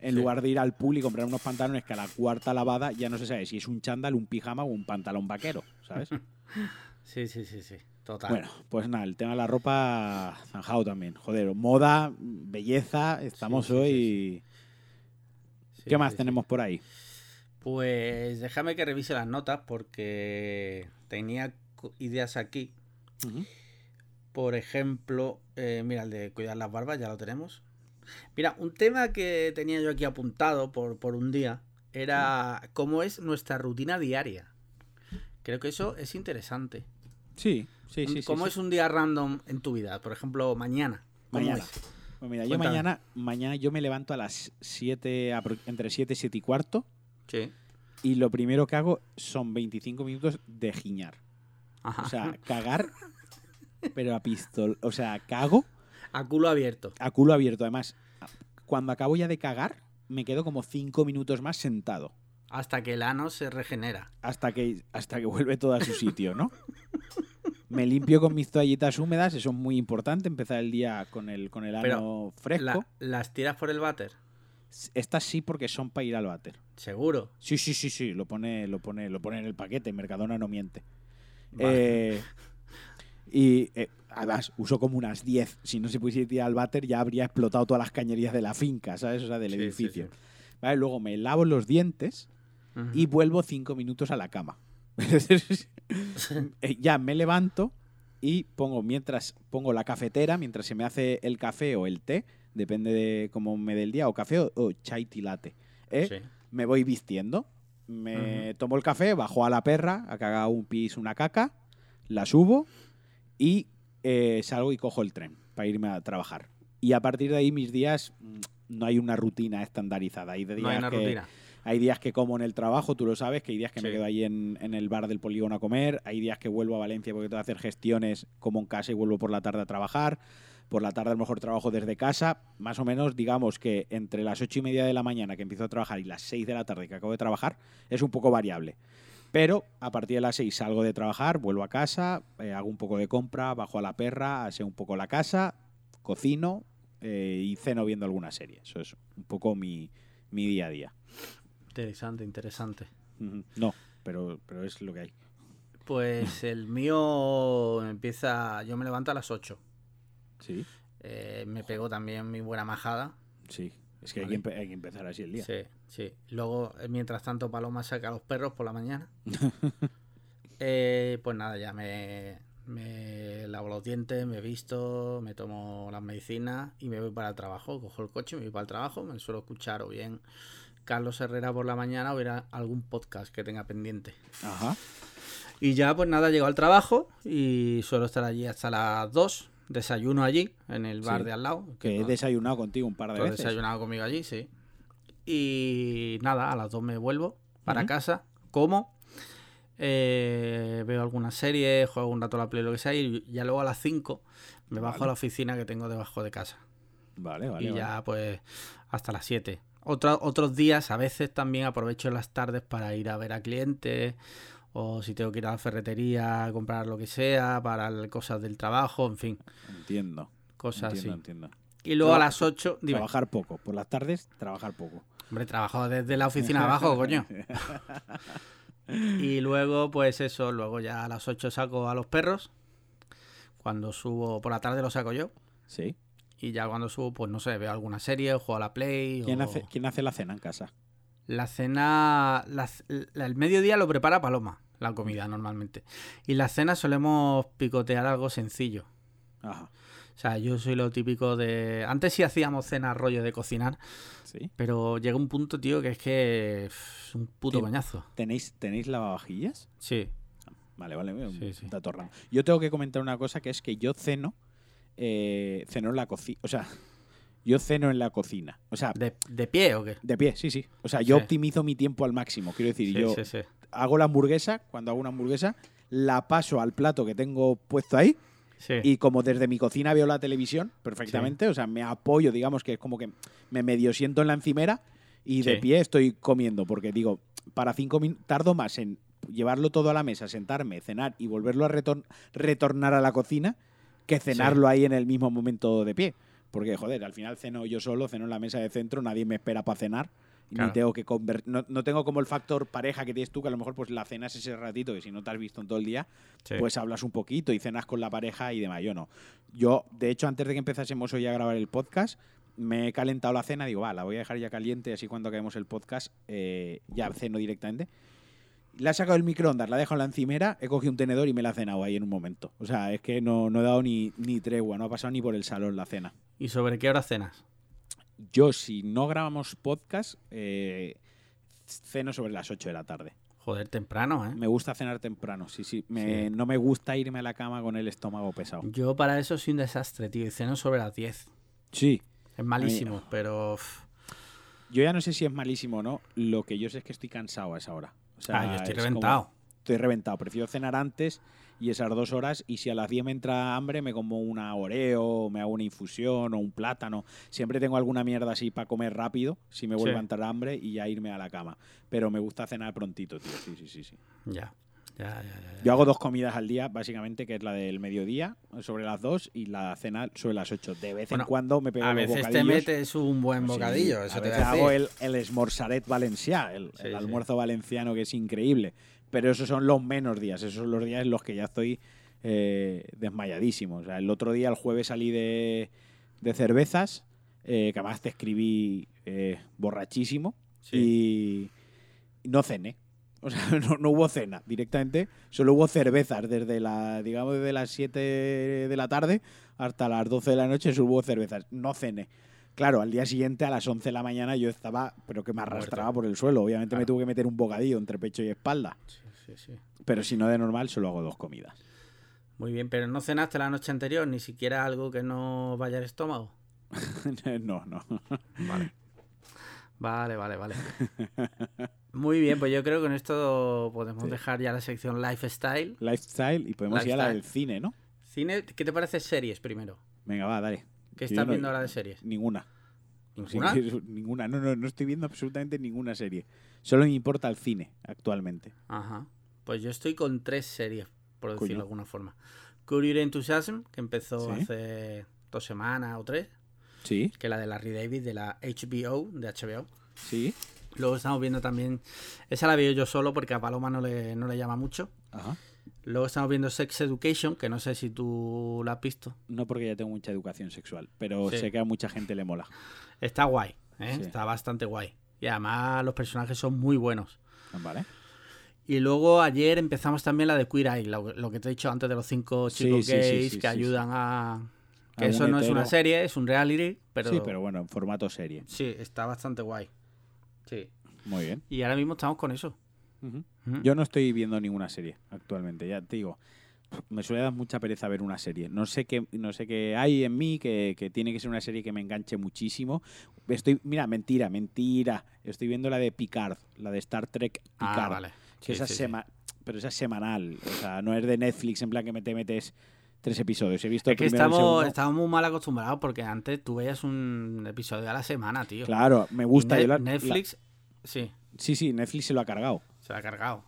en Sí. lugar de ir al pool y comprar unos pantalones que a la cuarta lavada ya no se sabe si es un chándal, un pijama o un pantalón vaquero, ¿sabes? Sí, sí, sí, sí. Total. bueno, pues nada, el tema de la ropa zanjado también. Joder, moda, belleza, estamos hoy. ¿Qué más tenemos por ahí? Pues déjame que revise las notas porque tenía ideas aquí. Por ejemplo, eh, mira, el de cuidar las barbas, ya lo tenemos. Mira, un tema que tenía yo aquí apuntado por, por un día era cómo es nuestra rutina diaria. Creo que eso es interesante. Sí, sí, sí. ¿Cómo sí. es un día random en tu vida? Por ejemplo, mañana. ¿Cómo Mañana. es? Pues mira, yo mañana, mañana yo me levanto a las 7, entre 7 y 7 y cuarto. Sí. Y lo primero que hago son 25 minutos de giñar. Ajá. O sea, cagar, pero a pistol. O sea, cago a culo abierto. a culo abierto. Además, cuando acabo ya de cagar, me quedo como 5 minutos más sentado. Hasta que el ano se regenera. Hasta que, hasta que vuelve todo a su sitio, ¿no? Me limpio con mis toallitas húmedas, eso es muy importante, empezar el día con el, con el Pero ano fresco. La- ¿Las tiras por el váter? Estas sí porque son para ir al váter. Seguro. Sí, sí, sí, sí, lo pone, lo pone, lo pone en el paquete, Mercadona no miente. Vale. Eh, y eh, además uso como unas 10. Si no se pudiese ir al váter ya habría explotado todas las cañerías de la finca, ¿sabes? O sea, del Sí, edificio. sí. Vale, luego me lavo los dientes Ujú. y vuelvo 5 minutos a la cama. Eh, ya me levanto y pongo mientras pongo la cafetera, mientras se me hace el café o el té, depende de cómo me dé el día, o café o, o chai tilate. ¿eh? Me voy vistiendo, me Ujú. tomo el café, bajo a la perra, a que haga un pis, una caca, la subo y eh, salgo y cojo el tren para irme a trabajar. Y a partir de ahí mis días mm, no hay una rutina estandarizada. Hay días, No hay una que, rutina. hay días que como en el trabajo, tú lo sabes, que hay días que me quedo ahí en, en el bar del polígono a comer, hay días que vuelvo a Valencia porque tengo que hacer gestiones como en casa y vuelvo por la tarde a trabajar. Por la tarde a lo mejor trabajo desde casa, más o menos digamos que entre las ocho y media de la mañana que empiezo a trabajar y las 6 de la tarde que acabo de trabajar es un poco variable. Pero a partir de las 6 salgo de trabajar, vuelvo a casa, eh, hago un poco de compra, bajo a la perra, aseo un poco la casa, cocino eh, y ceno viendo alguna serie. Eso es un poco mi, mi día a día. Interesante, interesante. No, pero, pero es lo que hay. Pues el mío empieza. Yo me levanto a las 8. Sí, Eh, me pego también mi buena majada. sí. Es que hay, que hay empezar así el día. Sí, sí. Luego, eh, mientras tanto, Paloma saca a los perros por la mañana. Eh, pues nada, ya me, me lavo los dientes, me visto, me tomo las medicinas y me voy para el trabajo. Cojo el coche, me voy para el trabajo. Me suelo escuchar o bien Carlos Herrera por la mañana o ver a- algún podcast que tenga pendiente. Ajá. Y ya, pues nada, llego al trabajo y suelo estar allí hasta las 2. Desayuno allí, en el bar Sí. de al lado. Que he no- desayunado contigo un par de veces. desayunado conmigo allí, sí. Y nada, a las 2 me vuelvo para casa, como, eh, veo alguna serie, juego un rato a la Play, lo que sea, y ya luego a las 5 me bajo a la oficina que tengo debajo de casa. Vale, vale. y vale. ya pues hasta las 7. Otra- otros días a veces también aprovecho las tardes para ir a ver a clientes o si tengo que ir a la ferretería a comprar lo que sea para cosas del trabajo, en fin, Entiendo. cosas entiendo, así. entiendo. Y luego a las 8, dime, Trabajar poco. Por las tardes, trabajar poco. hombre, trabajo desde la oficina abajo, coño. Y luego pues eso, luego ya a las 8 saco a los perros. Cuando subo por la tarde lo saco yo. Sí. Y ya cuando subo, pues no sé, veo alguna serie o juego a la Play. ¿Quién o- hace, ¿Quién hace la cena en casa? La cena, la el mediodía lo prepara Paloma, la comida normalmente. Y la cena solemos picotear algo sencillo. Ajá. O sea, yo soy lo típico de... Antes sí hacíamos cena rollo de cocinar, Sí. pero llega un punto, tío, que es que es un puto coñazo. ¿Tenéis, ¿Tenéis lavavajillas? Sí, Vale, vale. un Sí, sí. dato random. Yo tengo que comentar una cosa que es que yo ceno, eh, ceno en la cocina. O sea, yo ceno en la cocina. O sea, ¿De, de pie o qué? de pie, sí, sí. O sea, yo Sí. optimizo mi tiempo al máximo. Quiero decir, Sí, yo sí, hago la hamburguesa, cuando hago una hamburguesa, la paso al plato que tengo puesto ahí. Y como desde mi cocina veo la televisión perfectamente, o sea, me apoyo, digamos que es como que me medio siento en la encimera y de pie estoy comiendo, porque digo, para cinco minutos, tardo más en llevarlo todo a la mesa, sentarme, cenar y volverlo a retor- retornar a la cocina que cenarlo ahí en el mismo momento de pie. Porque, joder, al final ceno yo solo, ceno en la mesa de centro, nadie me espera para cenar. Claro. Ni tengo que conver- no, no tengo como el factor pareja que tienes tú, que a lo mejor pues la cenas ese ratito que si no te has visto en todo el día, sí. pues hablas un poquito y cenas con la pareja y demás. Yo no. Yo, de hecho, antes de que empezásemos hoy a grabar el podcast, me he calentado la cena, digo, va, la voy a dejar ya caliente, así cuando acabemos el podcast eh, ya ceno directamente. La he sacado del microondas, la he dejado en la encimera, he cogido un tenedor y me la he cenado ahí en un momento. O sea, es que no, no he dado ni, ni tregua, no ha pasado ni por el salón la cena. ¿Y sobre qué hora cenas? Yo, si no grabamos podcast, eh, ceno sobre las 8 de la tarde. Joder, temprano, ¿eh? Me gusta cenar temprano, sí, sí. Me- Sí. No me gusta irme a la cama con el estómago pesado. Yo para eso soy un desastre, tío. Y ceno sobre las 10. Sí, Es malísimo, pero... uf, Yo ya no sé si es malísimo o no. Lo que yo sé es que estoy cansado a esa hora. O sea, ah, yo estoy es como- reventado. estoy reventado. Prefiero cenar antes y esas dos horas. Y si a las 10 me entra hambre, me como una oreo, me hago una infusión o un plátano. Siempre tengo alguna mierda así para comer rápido, si me vuelve Sí. a entrar hambre y ya irme a la cama. Pero me gusta cenar prontito, tío. Sí, sí, sí, sí. Ya. Ya, ya, ya, ya. Yo hago dos comidas al día, básicamente, que es la del mediodía, sobre las 2, y la cena sobre las 8. De vez Bueno, en cuando me pego A veces te bocadillos. metes un buen Sí, bocadillo, a eso te veces hago el, el esmorzaret valencià, el, Sí, el sí. almuerzo valenciano que es increíble. Pero esos son los menos días, esos son los días en los que ya estoy eh, desmayadísimo. O sea, el otro día, el jueves, salí de, de cervezas, eh, que además te escribí eh, borrachísimo, Sí. y no cené. O sea, no, no hubo cena directamente, solo hubo cervezas desde la, digamos, desde las 7 de la tarde hasta las 12 de la noche solo hubo cervezas. No cené. Claro, al día siguiente a las 11 de la mañana yo estaba, pero que me arrastraba Muerto. por el suelo. Obviamente me tuve que meter un bocadillo entre pecho y espalda. Sí, sí, sí. Pero si no de normal, solo hago dos comidas. Muy bien, pero no cenaste la noche anterior, ni siquiera algo que no vaya al estómago. no, no. Vale. Vale, vale, vale. Muy bien, pues yo creo que con esto podemos Sí. dejar ya la sección lifestyle. Lifestyle y podemos ir a la Lifestyle. del cine, ¿no? Cine, ¿qué te parece series primero? Venga, va, dale. ¿Qué estás no- viendo ahora de series? Ninguna. ¿Ninguna? Ninguna. No, no, no estoy viendo absolutamente ninguna serie. Solo me importa el cine actualmente. Ajá. Pues yo estoy con tres series, por decirlo Coño. de alguna forma. Curry Enthusiasm, que empezó Sí. hace dos semanas o tres, Sí, que la de Larry David, de la HBO, de HBO. sí. Luego estamos viendo también, esa la veo yo solo porque a Paloma no le, no le llama mucho. Ajá. Luego estamos viendo Sex Education, que no sé si tú la has visto. No porque ya tengo mucha educación sexual, pero Sí. sé que a mucha gente le mola. Está guay, ¿eh? Sí. está bastante guay. Y además los personajes son muy buenos. ¿Vale? Y luego ayer empezamos también la de Queer Eye, lo, lo que te he dicho antes de los cinco chicos sí, gays que ayudan a... Que A eso no es una serie, es un reality, pero... Sí, pero bueno, en formato serie. Sí, está bastante guay. Sí. Muy bien. Y ahora mismo estamos con eso. Yo no estoy viendo ninguna serie actualmente, ya te digo. Me suele dar mucha pereza ver una serie. No sé qué, no sé qué hay en mí que, que tiene que ser una serie que me enganche muchísimo. Estoy, mira, mentira, mentira. Estoy viendo la de Picard, la de Star Trek Picard. Ah, vale. que Sí, esa sí, sí. Pero esa es semanal. O sea, no es de Netflix en plan que me te metes tres episodios. He visto Es que el primero y el estamos, estamos muy mal acostumbrados porque antes tú veías un episodio a la semana, tío. Claro, me gusta. Ne- yo la- Netflix, sí, la- sí, sí, Netflix se lo ha cargado. se la ha cargado.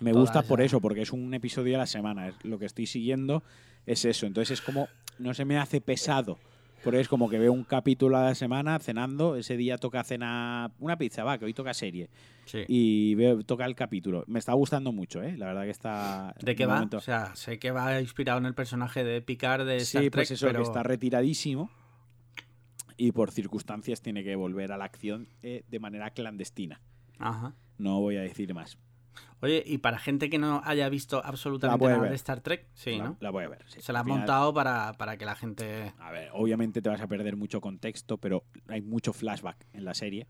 Me Toda gusta por eso, porque es un episodio a la semana. Es, lo que estoy siguiendo es eso. Entonces es como, no se me hace pesado. Porque es como que veo un capítulo a la semana cenando. Ese día toca cena una pizza, va, que hoy toca serie. Sí. Y veo, toca el capítulo. Me está gustando mucho, ¿eh? La verdad que está. ¿De qué va? momento- O sea, sé que va inspirado en el personaje de Picard de Star Sí, Trek, pues eso, pero... que está retiradísimo. Y por circunstancias tiene que volver a la acción eh, de manera clandestina. Ajá. No voy a decir más. Oye, y para gente que no haya visto absolutamente nada ver. de Star Trek, sí, la, ¿no? la voy a ver. sí. Se la has final- montado para, para que la gente... A ver, obviamente te vas a perder mucho contexto, pero hay mucho flashback en la serie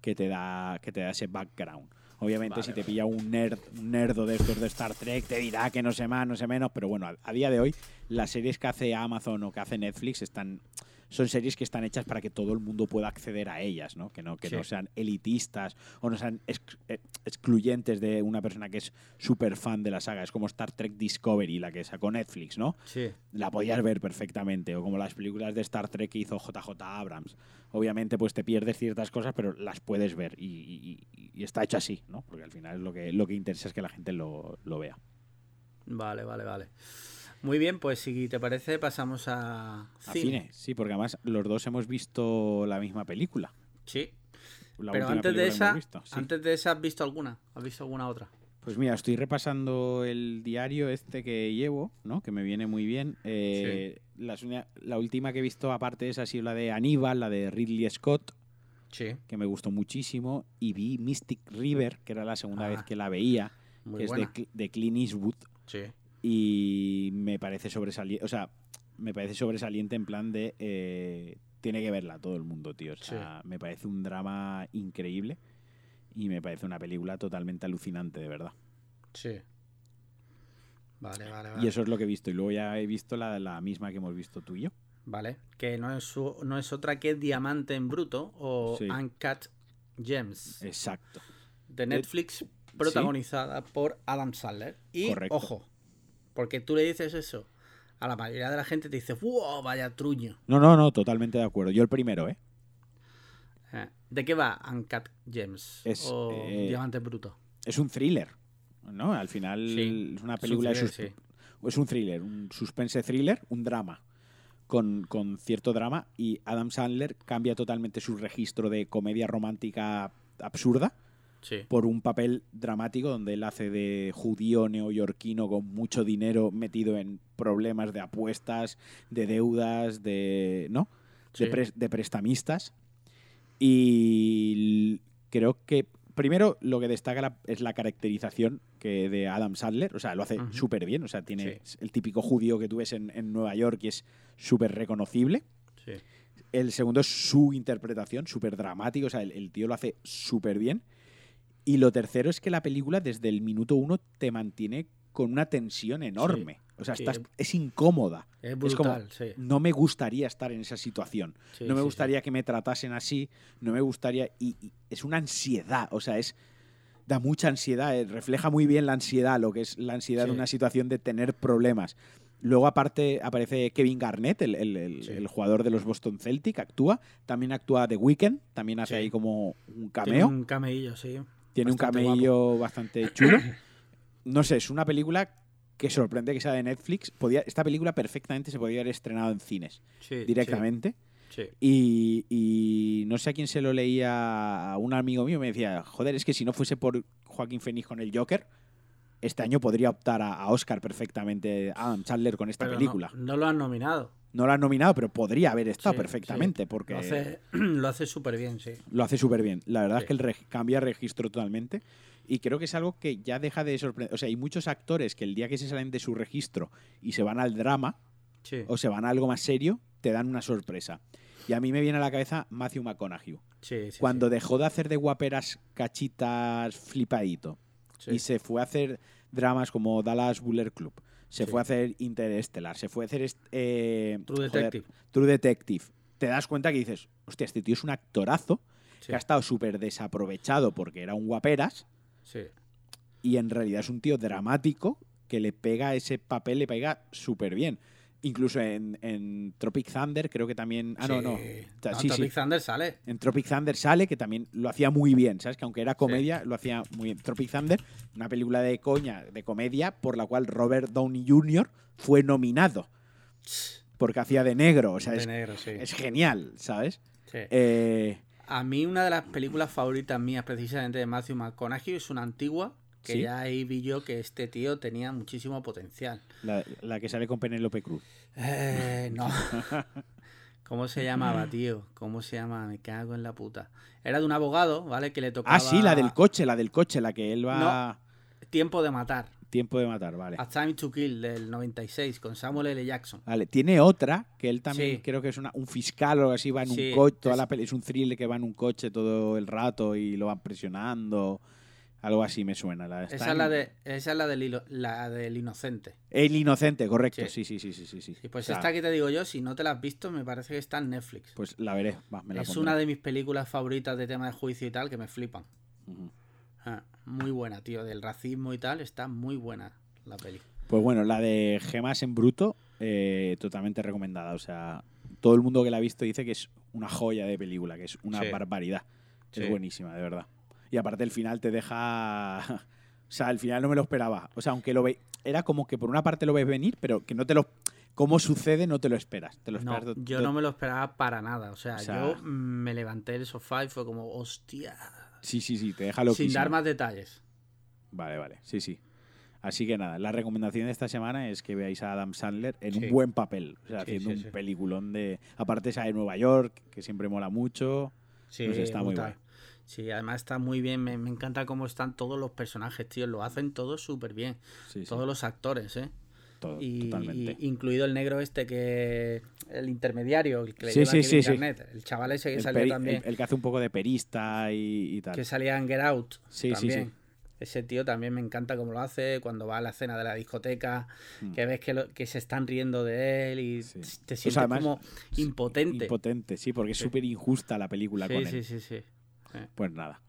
que te da, que te da ese background. Obviamente, Vale, si te vale. pilla un nerd, un nerdo de estos de Star Trek, te dirá que no sé más, no sé menos, pero bueno, a, a día de hoy, las series que hace Amazon o que hace Netflix están. Son series que están hechas para que todo el mundo pueda acceder a ellas, ¿no? Que no, que Sí. no sean elitistas o no sean eh, excluyentes de una persona que es súper fan de la saga. Es como Star Trek Discovery, la que sacó Netflix, ¿no? Sí. la podías ver perfectamente, o como las películas de Star Trek que hizo JJ Abrams. Obviamente, pues te pierdes ciertas cosas, pero las puedes ver y, y- está hecho así, ¿no? Porque al final lo que, lo que interesa es que la gente lo, lo vea. Vale, vale, vale. Muy bien, pues si te parece pasamos a A cine, sí, porque además los dos hemos visto la misma película. Sí. La Pero antes de esa, hemos visto, sí. antes de esa, ¿has visto alguna? ¿Has visto alguna otra? Pues mira, estoy repasando el diario este que llevo, ¿no? Que me viene muy bien. Eh, la última que he visto, aparte de esa, ha sido la de Aníbal, la de Ridley Scott. Sí. que me gustó muchísimo y vi Mystic River, que era la segunda Ah, vez que la veía, Muy que es de, buena. De Clint Eastwood Sí. Y me parece sobresaliente, o sea, me parece sobresaliente en plan de eh, tiene que verla todo el mundo, tío. O sea, me parece un drama increíble y me parece una película totalmente alucinante, de verdad. Sí. Vale, vale, vale. Y eso es lo que he visto. Y luego ya he visto la, la misma que hemos visto tú y yo. Vale. Que no es, su- no es otra que Diamante en Bruto o Sí. Uncut Gems Exacto. de Netflix, protagonizada por Adam Sandler. Y, Correcto. ojo, porque tú le dices eso a la mayoría de la gente, te dice, ¡wow! Vaya truño. No, no, no, totalmente de acuerdo. Yo el primero, ¿eh? Eh, ¿De qué va Uncut Gems Es, o eh, Diamante Bruto? Es un thriller, ¿no? Al final Sí, es una Es un película de thriller, sí. es un thriller, un suspense thriller, un drama. Con, con cierto drama. Y Adam Sandler cambia totalmente su registro de comedia romántica absurda Sí. por un papel dramático donde él hace de judío neoyorquino con mucho dinero metido en problemas de apuestas, de deudas, de. ¿no? De, prestamistas. Y creo que. Primero, lo que destaca la- es la caracterización que de Adam Sandler. O sea, lo hace súper bien. O sea, tiene Sí. el típico judío que tú ves en, en Nueva York y es súper reconocible. Sí. El segundo es su interpretación, súper dramático. O sea, el, el tío lo hace súper bien. Y lo tercero es que la película, desde el minuto uno, te mantiene con una tensión enorme. O sea, estás, es incómoda. Es Es como, brutal, sí. no me gustaría estar en esa situación. Sí, no me gustaría que me tratasen así. No me gustaría. Y, y es una ansiedad. O sea, es. Da mucha ansiedad. eh, Refleja muy bien la ansiedad, lo que es la ansiedad de una situación de tener problemas. Luego, aparte, aparece Kevin Garnett, el, el- el- Sí. el jugador de los Boston Celtic, actúa. También actúa The Weeknd, también hace ahí como un Tiene cameo. un cameillo, sí. Tiene un camello bastante chulo. No sé, es una película que sorprende que sea de Netflix. Podía, esta película perfectamente se podía haber estrenado en cines Sí, directamente. Sí. Y, y no sé a quién se lo leía a un amigo mío. Me decía, joder, es que si no fuese por Joaquín Phoenix con el Joker, este año podría optar a, a Oscar perfectamente Adam Sandler con esta Pero no- película. No, lo han nominado. No, lo han nominado, pero podría haber estado Sí, perfectamente porque Lo hace, súper bien, sí. lo hace súper bien. La verdad Sí. es que el reg- cambia registro totalmente. Y creo que es algo que ya deja de sorprender. O sea, hay muchos actores que el día que se salen de su registro y se van al drama o se van a algo más serio, te dan una sorpresa. Y a mí me viene a la cabeza Matthew McConaughey. Sí, sí, cuando dejó de hacer de guaperas cachitas flipadito y se fue a hacer dramas como Dallas Buller Club, se Sí. fue a hacer Interstellar, se fue a hacer eh, True joder, Detective. True Detective, te das cuenta que dices, hostia, este tío es un actorazo Sí, que ha estado súper desaprovechado porque era un guaperas sí. y en realidad es un tío dramático que le pega ese papel, le pega súper bien. Incluso en, en Tropic Thunder creo que también... Ah, no, no. O sea, No, sí, sí. Tropic Thunder sale. En Tropic Thunder sale, que también lo hacía muy bien, ¿sabes? Que aunque era comedia, lo hacía muy bien. Tropic Thunder, una película de coña, de comedia, por la cual Robert Downey Jr. fue nominado. Porque hacía de negro, o sea, de es, negro, sí. es genial, ¿sabes? Sí. Eh, A mí una de las películas favoritas mías precisamente de Matthew McConaughey es una antigua que ¿Sí? ya ahí vi yo que este tío tenía muchísimo potencial. la, la que sale con Penélope Cruz. Eh, no. ¿Cómo se llamaba, tío? ¿Cómo se llama? Me cago en la puta. Era de un abogado, ¿vale? Que le tocaba Ah, sí, la del coche, la del coche, la que él va... Tiempo de matar. Tiempo de matar, vale. A Time to Kill del 96 con Samuel L. Jackson. Vale, tiene otra que él también Sí. creo que es una- un fiscal o algo así, va en Sí, un coche, toda es- la peli es un thriller que va en un coche todo el rato y lo van presionando. Algo así me suena. La, Esa es la, de, esa es la, del, la del inocente. El inocente, correcto. Sí, Sí. sí, sí, sí, sí. Y pues esta que te digo yo, si no te la has visto, me parece que está en Netflix. Pues la veré, va, me la es pondré. una de mis películas favoritas de tema de juicio y tal que me flipan. Ah, muy buena, tío. Del racismo y tal, está muy buena la peli. Pues bueno, la de Gemas en Bruto, eh, totalmente recomendada. O sea, todo el mundo que la ha visto dice que es una joya de película, que es una Sí. barbaridad. Sí. Es buenísima, de verdad. Y aparte el final te deja... O sea, el final no me lo esperaba. O sea, aunque lo ve... Era como que por una parte lo ves venir, pero que no te lo... Cómo sucede no te lo esperas. Te lo No, esperas yo no me lo esperaba para nada. O sea, O sea- yo me levanté del sofá y fue como, hostia. Sí, sí, sí, te deja loquísimo. Sin dar más detalles. Vale, vale. Sí, sí. Así que nada, la recomendación de esta semana es que veáis a Adam Sandler en Sí. un buen papel. O sea, Sí, haciendo sí, un peliculón de... Aparte esa de Nueva York, que siempre mola mucho. Sí, sé, está muy guay. Sí, además está muy bien. Me, me encanta cómo están todos los personajes, tío. Lo hacen todos súper bien. Sí, sí, Todos los actores, ¿eh? todo, Y, totalmente. y incluido el negro este que. El intermediario, el que le lleva sí, a sí. Garnett. El chaval ese que el, salió peri- también. el- el que hace un poco de perista y, y tal. que salía en Get Out. Sí, sí, también. sí. Ese tío también me encanta cómo lo hace, cuando va a la escena de la discoteca, Mm. que ves que, lo- que se están riendo de él y Sí. te O sientes sea, además, como impotente. Impotente, sí, porque es Sí. súper injusta la película con él. sí, sí, sí. Pues nada.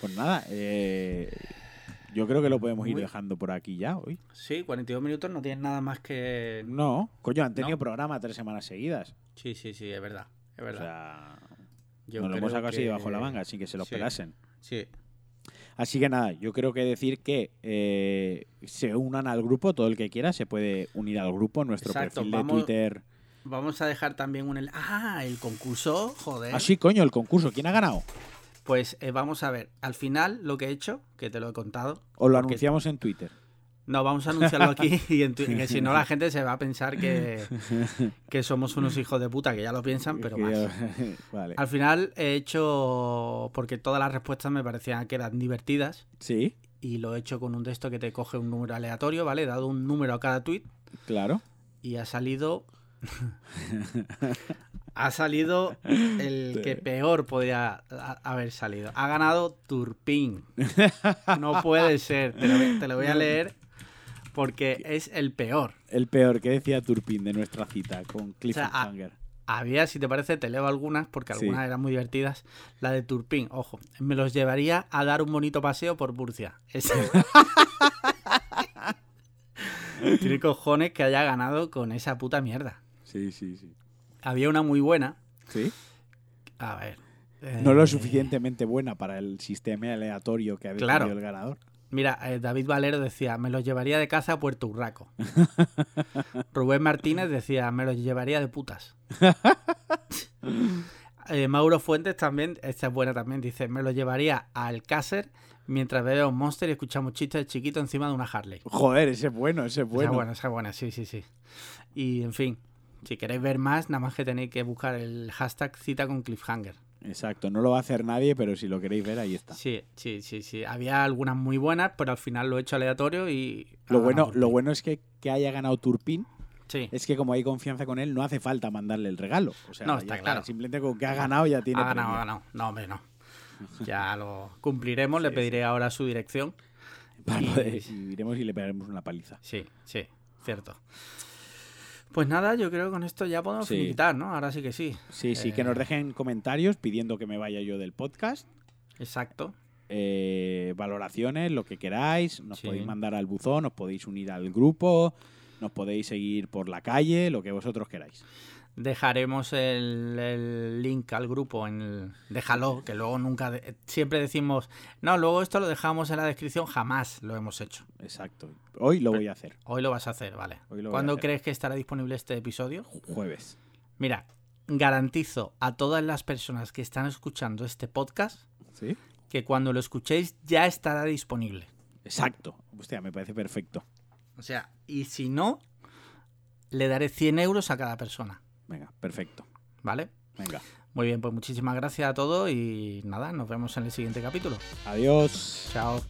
Pues nada, eh, yo creo que lo podemos ir dejando por aquí ya hoy. Sí, 42 minutos no tienes nada más que... No, coño, han tenido No. programa tres semanas seguidas. Sí, sí, sí, es verdad. Es O verdad. sea, Yo nos lo hemos sacado así que- debajo de la manga, sin que se lo sí. esperasen. Sí, Así que nada, yo creo que decir que eh, se unan al grupo, todo el que quiera se puede unir al grupo, nuestro Exacto, perfil de vamos- Twitter. vamos a dejar también un... el- Ah, el concurso, joder. Ah, sí, coño, el concurso, ¿quién ha ganado? Pues eh, vamos a ver, al final lo que he hecho, que te lo he contado... O lo porque- anunciamos en Twitter. No, vamos a anunciarlo aquí y en Twi- que si no la gente se va a pensar que, que somos unos hijos de puta, que ya lo piensan, pero más. vale. Al final he hecho, porque todas las respuestas me parecían que eran divertidas, Sí, y lo he hecho con un texto que te coge un número aleatorio, ¿vale? He dado un número a cada tweet claro. y ha salido... ha salido el que peor podría a- haber salido. Ha ganado Turpin. No puede ser. Te lo, voy- te lo voy a leer porque es el peor. El peor que decía Turpin de nuestra cita con Cliffhanger. Había, si te parece, te leo algunas porque Sí. algunas eran muy divertidas. La de Turpin, ojo, me los llevaría a dar un bonito paseo por Murcia. Ese- Tiene cojones que haya ganado con esa puta mierda. Sí, sí, sí. Había una muy buena. ¿Sí? A ver. No lo eh, suficientemente buena para el sistema aleatorio que ha decidido Claro. el ganador. Mira, eh, David Valero decía, me los llevaría de caza a Puerto Urraco. Rubén Martínez decía, me los llevaría de putas. Eh, Mauro Fuentes también, esta es buena también, dice, me los llevaría a Alcácer mientras bebemos Monster y escuchamos chistes de chiquito encima de una Harley. Joder, ese es bueno, ese es Esa bueno. es buena, esa es buena, sí, sí, sí. Y en fin, si queréis ver más, nada más que tenéis que buscar el hashtag cita con cliffhanger. Exacto, no lo va a hacer nadie, pero si lo queréis ver, ahí está. Sí, sí, sí, sí. Había algunas muy buenas, pero al final lo he hecho aleatorio y... Lo bueno, lo bueno es que, que haya ganado Turpin Sí. es que como hay confianza con él, no hace falta mandarle el regalo. O sea, No, ya está claro. Simplemente con que ha ganado ya tiene ha ganado, ha premio. ganado. No, hombre, no. Ya lo cumpliremos, le Sí, pediré ahora su dirección. Para y iremos y le pegaremos una paliza. Sí, sí, cierto. Pues nada, yo creo que con esto ya podemos Sí. finiquitar, ¿no? Ahora sí que sí. Sí, sí, Eh, que nos dejen comentarios pidiendo que me vaya yo del podcast. Exacto. eh, valoraciones, lo que queráis. Nos Sí. podéis mandar al buzón, os podéis unir al grupo, nos podéis seguir por la calle, lo que vosotros queráis. Dejaremos el, el link al grupo en el, déjalo, que luego nunca de- siempre decimos, no, luego esto lo dejamos en la descripción, jamás lo hemos hecho. Exacto. Hoy lo voy a hacer. Hoy lo vas a hacer, vale. ¿Cuándo hacer. crees que estará disponible este episodio? Jueves. Mira, garantizo a todas las personas que están escuchando este podcast ¿Sí? que cuando lo escuchéis ya estará disponible. Exacto. Hostia, me parece perfecto. O sea, y si no, le daré 100 euros a cada persona, Venga, perfecto. ¿vale? Venga. Muy bien, pues muchísimas gracias a todos y nada, nos vemos en el siguiente capítulo. Adiós. Chao.